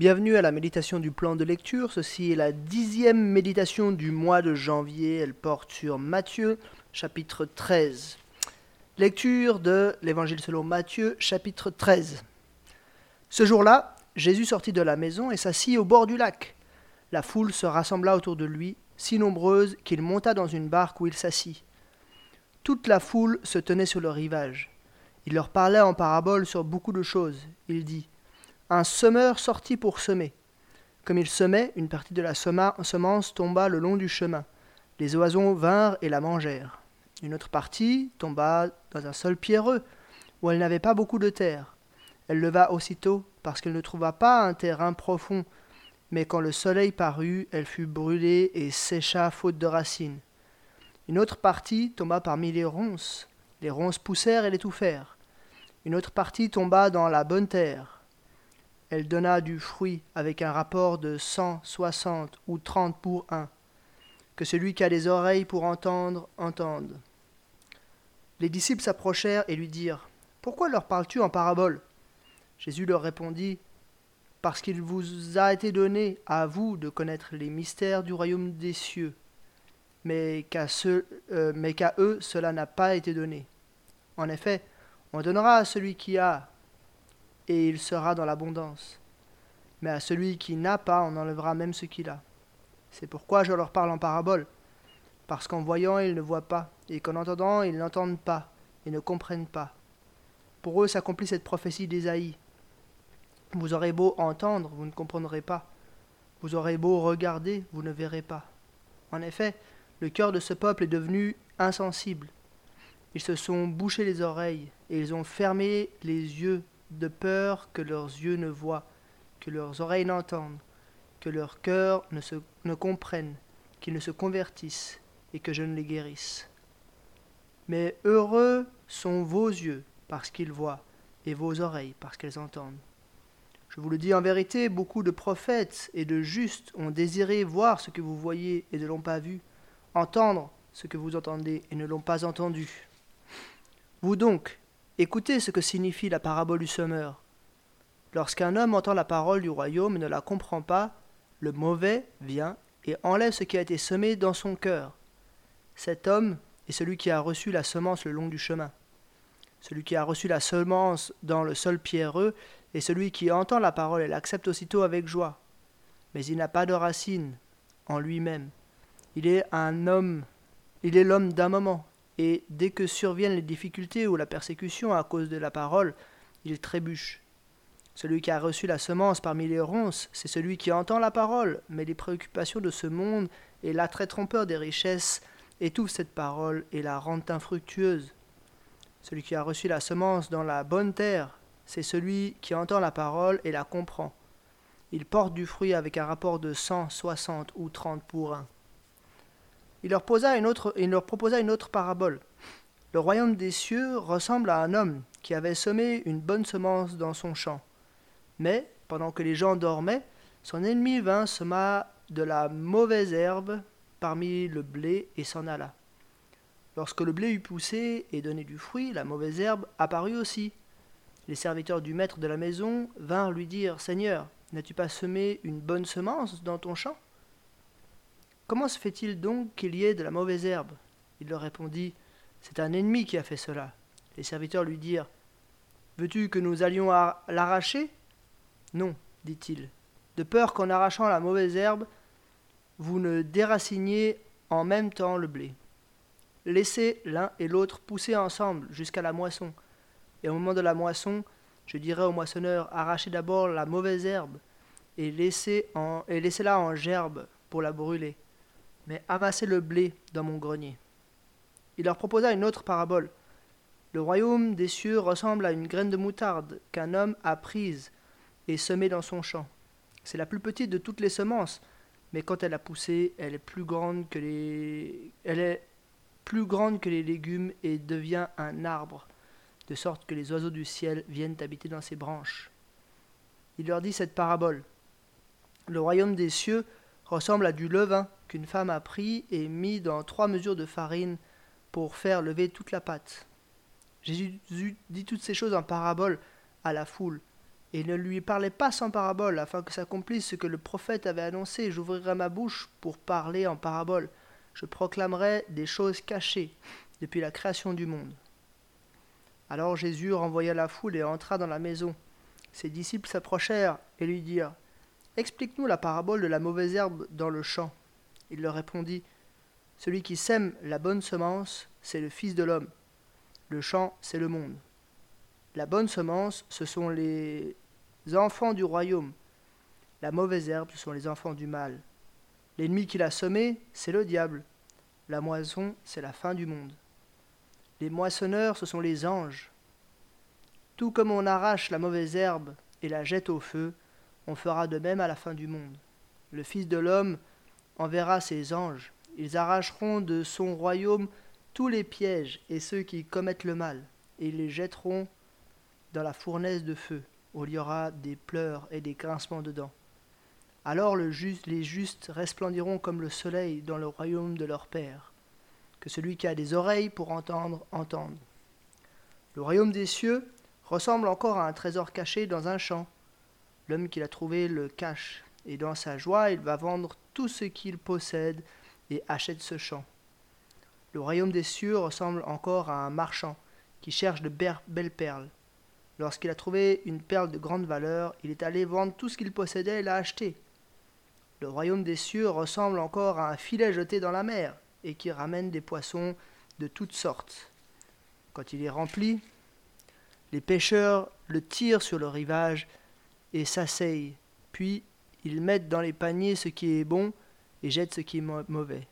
Bienvenue à la méditation du plan de lecture. Ceci est la dixième méditation du mois de janvier. Elle porte sur Matthieu, chapitre 13. Lecture de l'Évangile selon Matthieu, chapitre 13. Ce jour-là, Jésus sortit de la maison et s'assit au bord du lac. La foule se rassembla autour de lui, si nombreuse qu'il monta dans une barque où il s'assit. Toute la foule se tenait sur le rivage. Il leur parlait en parabole sur beaucoup de choses. Il dit un semeur sortit pour semer. Comme il semait, une partie de la semence tomba le long du chemin. Les oiseaux vinrent et la mangèrent. Une autre partie tomba dans un sol pierreux, où elle n'avait pas beaucoup de terre. Elle leva aussitôt, parce qu'elle ne trouva pas un terrain profond, mais quand le soleil parut, elle fut brûlée et sécha faute de racines. Une autre partie tomba parmi les ronces. Les ronces poussèrent et l'étouffèrent. Une autre partie tomba dans la bonne terre elle donna du fruit avec un rapport de cent soixante ou trente pour un. Que celui qui a des oreilles pour entendre, entende. Les disciples s'approchèrent et lui dirent Pourquoi leur parles-tu en parabole? Jésus leur répondit Parce qu'il vous a été donné à vous de connaître les mystères du royaume des cieux, mais qu'à euh, mais qu'à eux cela n'a pas été donné. En effet, on donnera à celui qui a, et il sera dans l'abondance. Mais à celui qui n'a pas, on enlèvera même ce qu'il a. C'est pourquoi je leur parle en parabole, parce qu'en voyant ils ne voient pas, et qu'en entendant ils n'entendent pas, et ne comprennent pas. Pour eux s'accomplit cette prophétie d'Ésaïe. Vous aurez beau entendre, vous ne comprendrez pas. Vous aurez beau regarder, vous ne verrez pas. En effet, le cœur de ce peuple est devenu insensible. Ils se sont bouchés les oreilles, et ils ont fermé les yeux de peur que leurs yeux ne voient, que leurs oreilles n'entendent, que leur cœur ne, se, ne comprenne, qu'ils ne se convertissent, et que je ne les guérisse. Mais heureux sont vos yeux, parce qu'ils voient, et vos oreilles, parce qu'elles entendent. Je vous le dis en vérité, beaucoup de prophètes et de justes ont désiré voir ce que vous voyez et ne l'ont pas vu, entendre ce que vous entendez et ne l'ont pas entendu. Vous donc, Écoutez ce que signifie la parabole du semeur. Lorsqu'un homme entend la parole du royaume et ne la comprend pas, le mauvais vient et enlève ce qui a été semé dans son cœur. Cet homme est celui qui a reçu la semence le long du chemin. Celui qui a reçu la semence dans le sol pierreux est celui qui entend la parole et l'accepte aussitôt avec joie. Mais il n'a pas de racine en lui-même. Il est un homme, il est l'homme d'un moment, et dès que surviennent les difficultés ou la persécution à cause de la parole, il trébuche. Celui qui a reçu la semence parmi les ronces, c'est celui qui entend la parole, mais les préoccupations de ce monde et l'attrait trompeur des richesses étouffent cette parole et la rendent infructueuse. Celui qui a reçu la semence dans la bonne terre, c'est celui qui entend la parole et la comprend. Il porte du fruit avec un rapport de cent soixante ou trente pour un il leur, proposa une autre parabole. Le royaume des cieux ressemble à un homme qui avait semé une bonne semence dans son champ. Mais, pendant que les gens dormaient, son ennemi vint sema de la mauvaise herbe parmi le blé et s'en alla. Lorsque le blé eut poussé et donné du fruit, la mauvaise herbe apparut aussi. Les serviteurs du maître de la maison vinrent lui dire Seigneur, n'as-tu pas semé une bonne semence dans ton champ? Comment se fait-il donc qu'il y ait de la mauvaise herbe? Il leur répondit C'est un ennemi qui a fait cela. Les serviteurs lui dirent Veux-tu que nous allions l'arracher? Non, dit-il, de peur qu'en arrachant la mauvaise herbe, vous ne déraciniez en même temps le blé. Laissez l'un et l'autre pousser ensemble jusqu'à la moisson. Et au moment de la moisson, je dirai au moissonneur Arrachez d'abord la mauvaise herbe et laissez-la en gerbe pour la brûler mais amassez le blé dans mon grenier. Il leur proposa une autre parabole. Le royaume des cieux ressemble à une graine de moutarde qu'un homme a prise et semée dans son champ. C'est la plus petite de toutes les semences, mais quand elle a poussé, elle est plus grande que les elle est plus grande que les légumes et devient un arbre, de sorte que les oiseaux du ciel viennent habiter dans ses branches. Il leur dit cette parabole. Le royaume des cieux ressemble à du levain qu'une femme a pris et mis dans trois mesures de farine pour faire lever toute la pâte. Jésus dit toutes ces choses en parabole à la foule, Et ne lui parlait pas sans parabole, afin que s'accomplisse ce que le prophète avait annoncé. J'ouvrirai ma bouche pour parler en parabole. Je proclamerai des choses cachées depuis la création du monde. Alors Jésus renvoya la foule et entra dans la maison. Ses disciples s'approchèrent et lui dirent Explique-nous la parabole de la mauvaise herbe dans le champ. Il leur répondit Celui qui sème la bonne semence, c'est le Fils de l'homme. Le champ, c'est le monde. La bonne semence, ce sont les enfants du royaume. La mauvaise herbe, ce sont les enfants du mal. L'ennemi qui l'a semé, c'est le diable. La moisson, c'est la fin du monde. Les moissonneurs, ce sont les anges. Tout comme on arrache la mauvaise herbe et la jette au feu, on fera de même à la fin du monde. Le Fils de l'homme enverra ses anges. Ils arracheront de son royaume tous les pièges et ceux qui commettent le mal, et les jetteront dans la fournaise de feu, où il y aura des pleurs et des grincements dedans. Alors le juste, les justes resplendiront comme le soleil dans le royaume de leur Père. Que celui qui a des oreilles pour entendre, entende. Le royaume des cieux ressemble encore à un trésor caché dans un champ. L'homme qui l'a trouvé le cache, et dans sa joie il va vendre tout ce qu'il possède et achète ce champ. Le royaume des cieux ressemble encore à un marchand qui cherche de belles perles. Lorsqu'il a trouvé une perle de grande valeur, il est allé vendre tout ce qu'il possédait et l'a acheté. Le royaume des cieux ressemble encore à un filet jeté dans la mer et qui ramène des poissons de toutes sortes. Quand il est rempli, les pêcheurs le tirent sur le rivage et s'asseyent, puis ils mettent dans les paniers ce qui est bon et jettent ce qui est mauvais.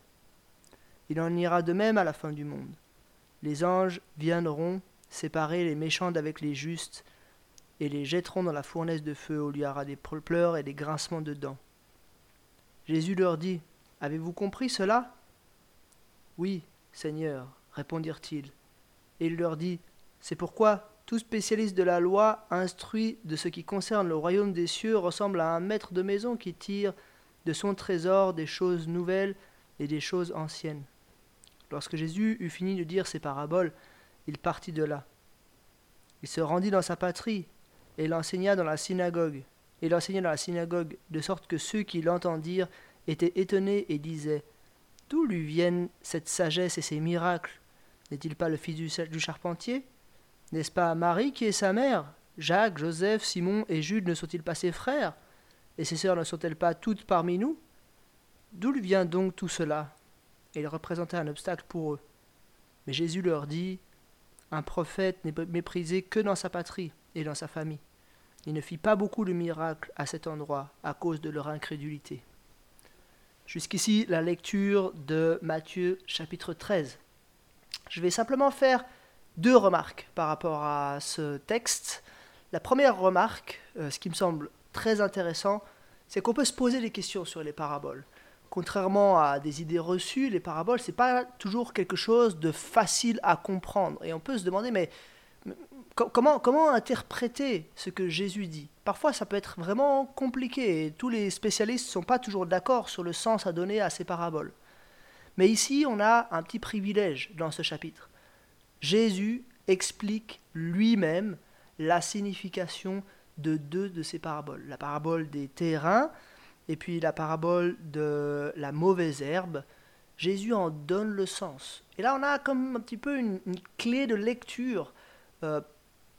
Il en ira de même à la fin du monde. Les anges viendront séparer les méchants d'avec les justes, et les jetteront dans la fournaise de feu où il y aura des pleurs et des grincements de dents. Jésus leur dit Avez-vous compris cela Oui, Seigneur, répondirent-ils. Et il leur dit C'est pourquoi tout spécialiste de la loi, instruit de ce qui concerne le royaume des cieux, ressemble à un maître de maison qui tire de son trésor des choses nouvelles et des choses anciennes. Lorsque Jésus eut fini de dire ces paraboles, il partit de là. Il se rendit dans sa patrie et l'enseigna dans la synagogue. Et l'enseigna dans la synagogue, de sorte que ceux qui l'entendirent étaient étonnés et disaient D'où lui viennent cette sagesse et ces miracles? N'est-il pas le fils du charpentier? N'est-ce pas Marie qui est sa mère? Jacques, Joseph, Simon et Jude ne sont-ils pas ses frères? Et ses sœurs ne sont-elles pas toutes parmi nous? D'où vient donc tout cela? Et il représentait un obstacle pour eux. Mais Jésus leur dit Un prophète n'est méprisé que dans sa patrie et dans sa famille. Il ne fit pas beaucoup de miracles à cet endroit à cause de leur incrédulité. Jusqu'ici, la lecture de Matthieu chapitre 13. Je vais simplement faire deux remarques par rapport à ce texte. La première remarque, euh, ce qui me semble très intéressant, c'est qu'on peut se poser des questions sur les paraboles. Contrairement à des idées reçues, les paraboles, c'est pas toujours quelque chose de facile à comprendre. Et on peut se demander, mais, comment, comment interpréter ce que Jésus dit? Parfois, ça peut être vraiment compliqué et tous les spécialistes ne sont pas toujours d'accord sur le sens à donner à ces paraboles. Mais ici, on a un petit privilège dans ce chapitre. Jésus explique lui-même la signification de deux de ces paraboles. La parabole des terrains et puis la parabole de la mauvaise herbe. Jésus en donne le sens. Et là, on a comme un petit peu une, clé de lecture. Euh,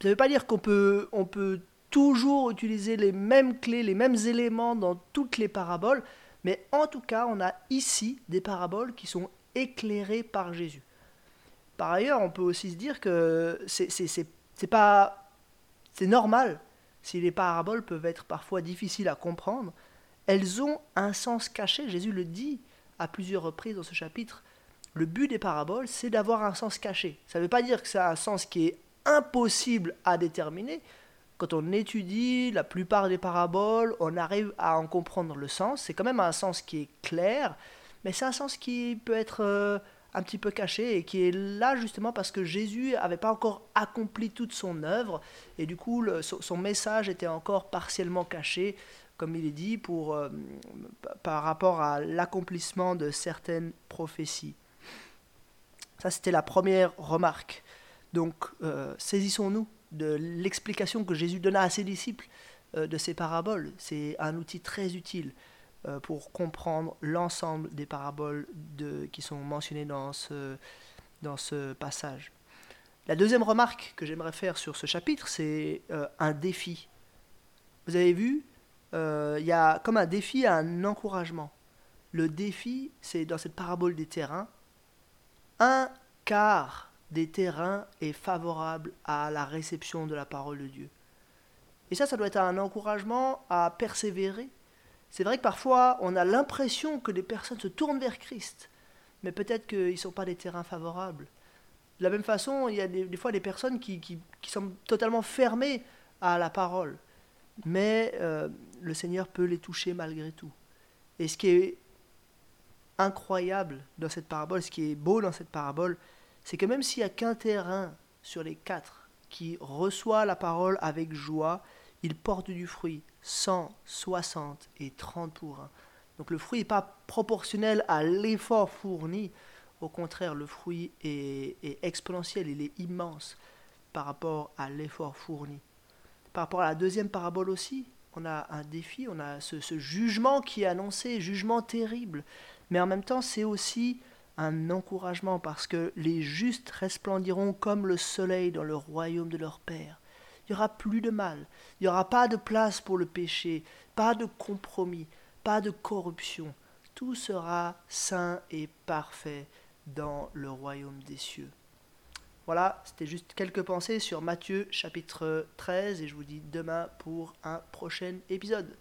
ça ne veut pas dire qu'on peut, on peut toujours utiliser les mêmes clés, les mêmes éléments dans toutes les paraboles, mais en tout cas, on a ici des paraboles qui sont éclairées par Jésus. Par ailleurs, on peut aussi se dire que c'est pas c'est normal si les paraboles peuvent être parfois difficiles à comprendre, elles ont un sens caché. Jésus le dit à plusieurs reprises dans ce chapitre. Le but des paraboles, c'est d'avoir un sens caché. Ça ne veut pas dire que c'est un sens qui est impossible à déterminer. Quand on étudie la plupart des paraboles, on arrive à en comprendre le sens. C'est quand même un sens qui est clair, mais c'est un sens qui peut être euh, un petit peu caché et qui est là justement parce que Jésus n'avait pas encore accompli toute son œuvre et du coup son, message était encore partiellement caché, comme il est dit, pour, euh, par rapport à l'accomplissement de certaines prophéties. Ça, c'était la première remarque. Donc, euh, saisissons-nous de l'explication que Jésus donna à ses disciples euh, de ces paraboles. C'est un outil très utile euh, pour comprendre l'ensemble des paraboles qui sont mentionnées dans ce, dans ce passage. La deuxième remarque que j'aimerais faire sur ce chapitre, c'est euh, un défi. Vous avez vu, il y a comme un défi, un encouragement. Le défi, c'est dans cette parabole des terrains, un quart des terrains est favorable à la réception de la parole de Dieu. Et ça, ça doit être un encouragement à persévérer. C'est vrai que parfois, on a l'impression que les personnes se tournent vers Christ, mais peut-être qu'ils ne sont pas des terrains favorables. De la même façon, il y a des, fois des personnes qui, qui, sont totalement fermées à la parole, mais euh, le Seigneur peut les toucher malgré tout. Et ce qui est incroyable dans cette parabole, ce qui est beau dans cette parabole, c'est que même s'il n'y a qu'un terrain sur les quatre qui reçoit la parole avec joie, il porte du fruit, 100, 60 et 30 pour 1. Donc le fruit n'est pas proportionnel à l'effort fourni, au contraire, le fruit est, exponentiel, il est immense par rapport à l'effort fourni. Par rapport à la deuxième parabole aussi, on a un défi, on a ce, ce jugement qui est annoncé, jugement terrible, mais en même temps c'est aussi un encouragement parce que les justes resplendiront comme le soleil dans le royaume de leur Père il n'y aura plus de mal, il n'y aura pas de place pour le péché, pas de compromis, pas de corruption. Tout sera saint et parfait dans le royaume des cieux. Voilà, c'était juste quelques pensées sur Matthieu chapitre 13 et je vous dis demain pour un prochain épisode.